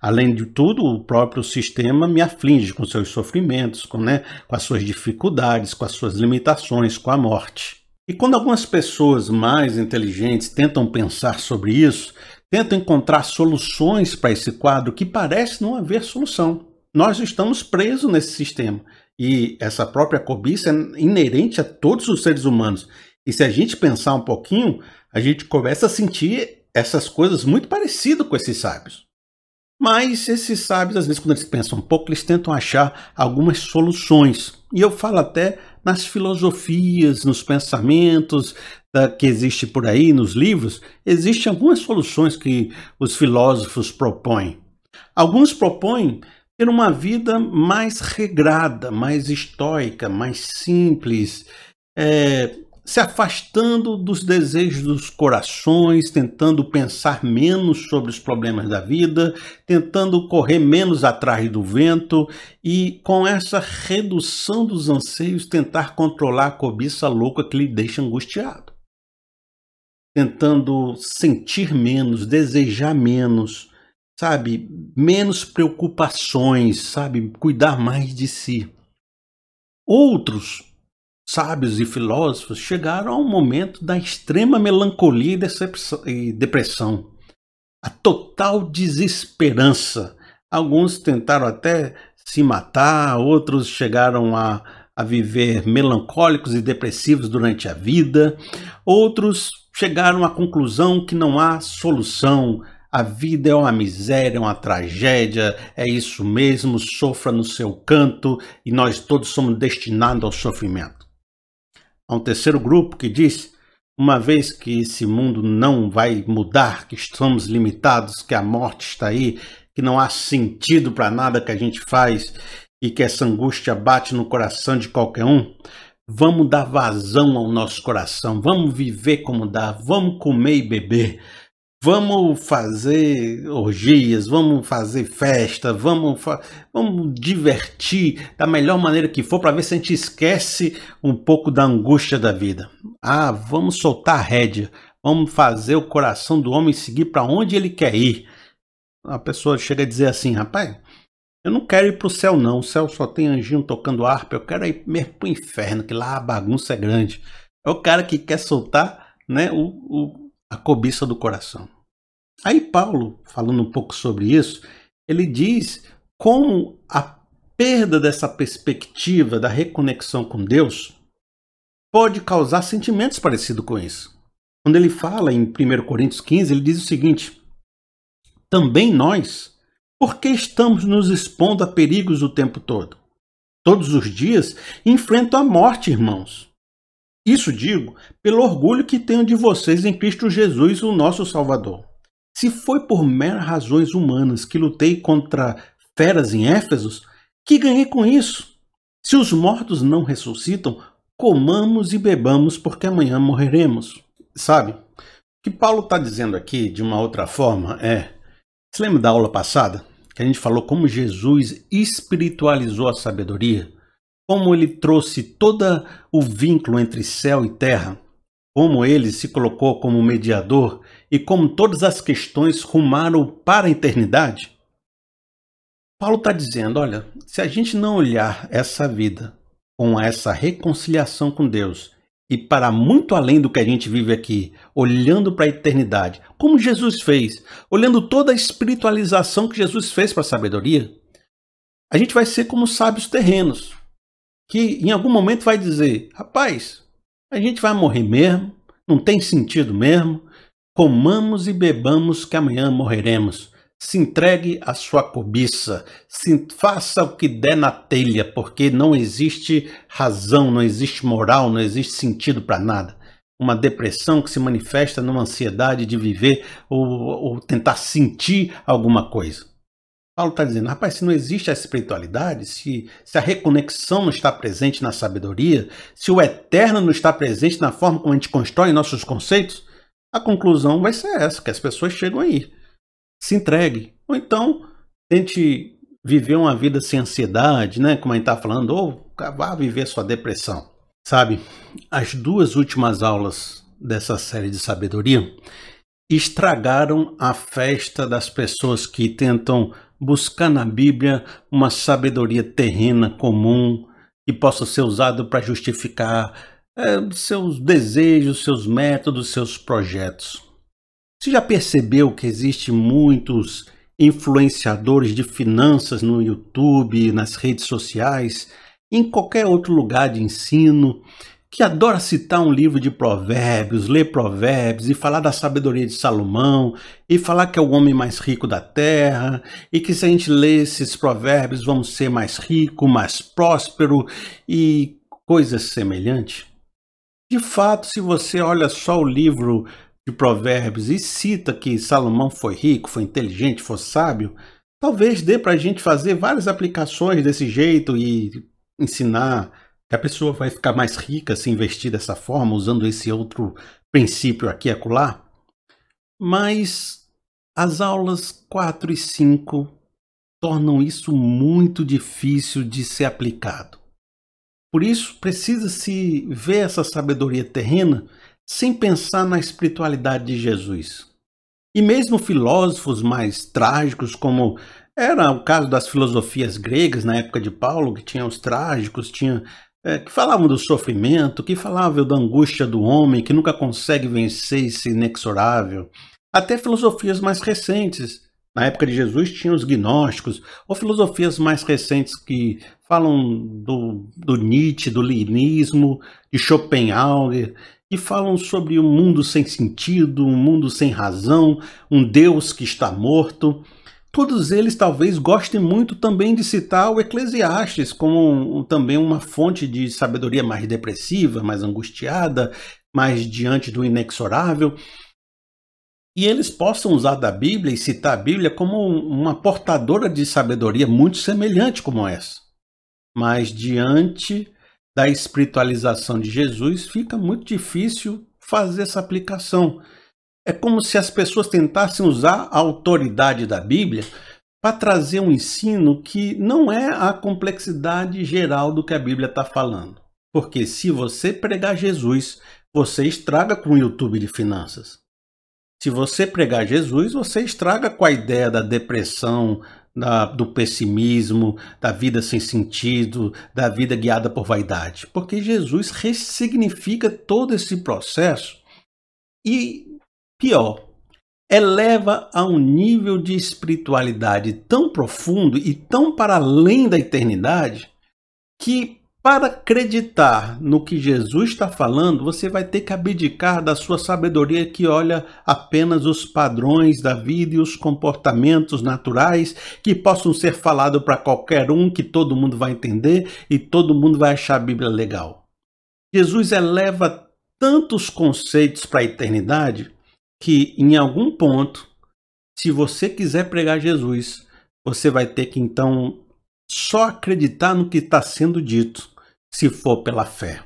Além de tudo, o próprio sistema me aflige com seus sofrimentos, com, né, com as suas dificuldades, com as suas limitações, com a morte. E quando algumas pessoas mais inteligentes tentam pensar sobre isso, tentam encontrar soluções para esse quadro que parece não haver solução. Nós estamos presos nesse sistema. E essa própria cobiça é inerente a todos os seres humanos. E se a gente pensar um pouquinho, a gente começa a sentir essas coisas muito parecidas com esses sábios. Mas esses sábios, às vezes, quando eles pensam um pouco, eles tentam achar algumas soluções. E eu falo até nas filosofias, nos pensamentos da, que existe por aí, nos livros, existem algumas soluções que os filósofos propõem. Alguns propõem ter uma vida mais regrada, mais estoica, mais simples, é, se afastando dos desejos dos corações, tentando pensar menos sobre os problemas da vida, tentando correr menos atrás do vento e, com essa redução dos anseios, tentar controlar a cobiça louca que lhe deixa angustiado. Tentando sentir menos, desejar menos, sabe, menos preocupações, sabe, cuidar mais de si. Outros sábios e filósofos chegaram ao momento da extrema melancolia e depressão, a total desesperança. Alguns tentaram até se matar, outros chegaram a, a viver melancólicos e depressivos durante a vida, outros chegaram à conclusão que não há solução a vida é uma miséria, é uma tragédia, é isso mesmo, sofra no seu canto e nós todos somos destinados ao sofrimento. Há um terceiro grupo que diz: uma vez que esse mundo não vai mudar, que estamos limitados, que a morte está aí, que não há sentido para nada que a gente faz e que essa angústia bate no coração de qualquer um, vamos dar vazão ao nosso coração, vamos viver como dá, vamos comer e beber, Vamos fazer orgias, vamos fazer festa, vamos, fa vamos divertir da melhor maneira que for para ver se a gente esquece um pouco da angústia da vida. Ah, vamos soltar a rédea, vamos fazer o coração do homem seguir para onde ele quer ir. A pessoa chega a dizer assim, rapaz, eu não quero ir para o céu não, o céu só tem anjinho tocando harpa, eu quero ir mesmo para o inferno, que lá a bagunça é grande. É o cara que quer soltar né, o, o a cobiça do coração. Aí Paulo, falando um pouco sobre isso, ele diz como a perda dessa perspectiva da reconexão com Deus pode causar sentimentos parecidos com isso. Quando ele fala em 1 Coríntios 15, ele diz o seguinte: Também nós, porque estamos nos expondo a perigos o tempo todo? Todos os dias enfrento a morte, irmãos. Isso digo pelo orgulho que tenho de vocês em Cristo Jesus, o nosso Salvador. Se foi por meras razões humanas que lutei contra feras em Éfesos, que ganhei com isso? Se os mortos não ressuscitam, comamos e bebamos, porque amanhã morreremos. Sabe? O que Paulo está dizendo aqui, de uma outra forma, é. Você lembra da aula passada? Que a gente falou como Jesus espiritualizou a sabedoria? Como ele trouxe todo o vínculo entre céu e terra? Como ele se colocou como mediador e como todas as questões rumaram para a eternidade? Paulo está dizendo: olha, se a gente não olhar essa vida com essa reconciliação com Deus e para muito além do que a gente vive aqui, olhando para a eternidade, como Jesus fez, olhando toda a espiritualização que Jesus fez para a sabedoria, a gente vai ser como sábios terrenos, que em algum momento vai dizer: rapaz, a gente vai morrer mesmo, não tem sentido mesmo, Comamos e bebamos, que amanhã morreremos. Se entregue à sua cobiça, se faça o que der na telha, porque não existe razão, não existe moral, não existe sentido para nada. Uma depressão que se manifesta numa ansiedade de viver ou, ou tentar sentir alguma coisa. Paulo está dizendo, rapaz, se não existe a espiritualidade, se, se a reconexão não está presente na sabedoria, se o eterno não está presente na forma como a gente constrói nossos conceitos, a conclusão vai ser essa, que as pessoas chegam aí. Se entregue. Ou então, tente viver uma vida sem ansiedade, né? Como a gente está falando, ou vá viver sua depressão. Sabe, as duas últimas aulas dessa série de sabedoria estragaram a festa das pessoas que tentam buscar na Bíblia uma sabedoria terrena comum que possa ser usada para justificar é, seus desejos, seus métodos, seus projetos. Você já percebeu que existe muitos influenciadores de finanças no YouTube, nas redes sociais, em qualquer outro lugar de ensino, que adora citar um livro de provérbios, ler provérbios e falar da sabedoria de Salomão e falar que é o homem mais rico da terra e que se a gente ler esses provérbios vamos ser mais rico, mais próspero e coisas semelhantes. De fato, se você olha só o livro de provérbios e cita que Salomão foi rico, foi inteligente, foi sábio, talvez dê para a gente fazer várias aplicações desse jeito e ensinar a pessoa vai ficar mais rica se investir dessa forma, usando esse outro princípio aqui e acolá. Mas as aulas 4 e 5 tornam isso muito difícil de ser aplicado. Por isso, precisa-se ver essa sabedoria terrena sem pensar na espiritualidade de Jesus. E mesmo filósofos mais trágicos, como era o caso das filosofias gregas na época de Paulo, que tinham os trágicos, tinha é, que falavam do sofrimento, que falavam da angústia do homem, que nunca consegue vencer esse inexorável. Até filosofias mais recentes. Na época de Jesus tinha os gnósticos, ou filosofias mais recentes que falam do, do Nietzsche, do linismo, de Schopenhauer, que falam sobre um mundo sem sentido, um mundo sem razão, um Deus que está morto. Todos eles talvez gostem muito também de citar o Eclesiastes como também uma fonte de sabedoria mais depressiva, mais angustiada, mais diante do inexorável. E eles possam usar da Bíblia e citar a Bíblia como uma portadora de sabedoria muito semelhante como essa. Mas diante da espiritualização de Jesus, fica muito difícil fazer essa aplicação. É como se as pessoas tentassem usar a autoridade da Bíblia para trazer um ensino que não é a complexidade geral do que a Bíblia está falando. Porque se você pregar Jesus, você estraga com o YouTube de finanças. Se você pregar Jesus, você estraga com a ideia da depressão, da, do pessimismo, da vida sem sentido, da vida guiada por vaidade. Porque Jesus ressignifica todo esse processo e Pior, eleva a um nível de espiritualidade tão profundo e tão para além da eternidade que para acreditar no que Jesus está falando, você vai ter que abdicar da sua sabedoria que olha apenas os padrões da vida e os comportamentos naturais que possam ser falados para qualquer um, que todo mundo vai entender e todo mundo vai achar a Bíblia legal. Jesus eleva tantos conceitos para a eternidade que em algum ponto, se você quiser pregar Jesus, você vai ter que então só acreditar no que está sendo dito, se for pela fé.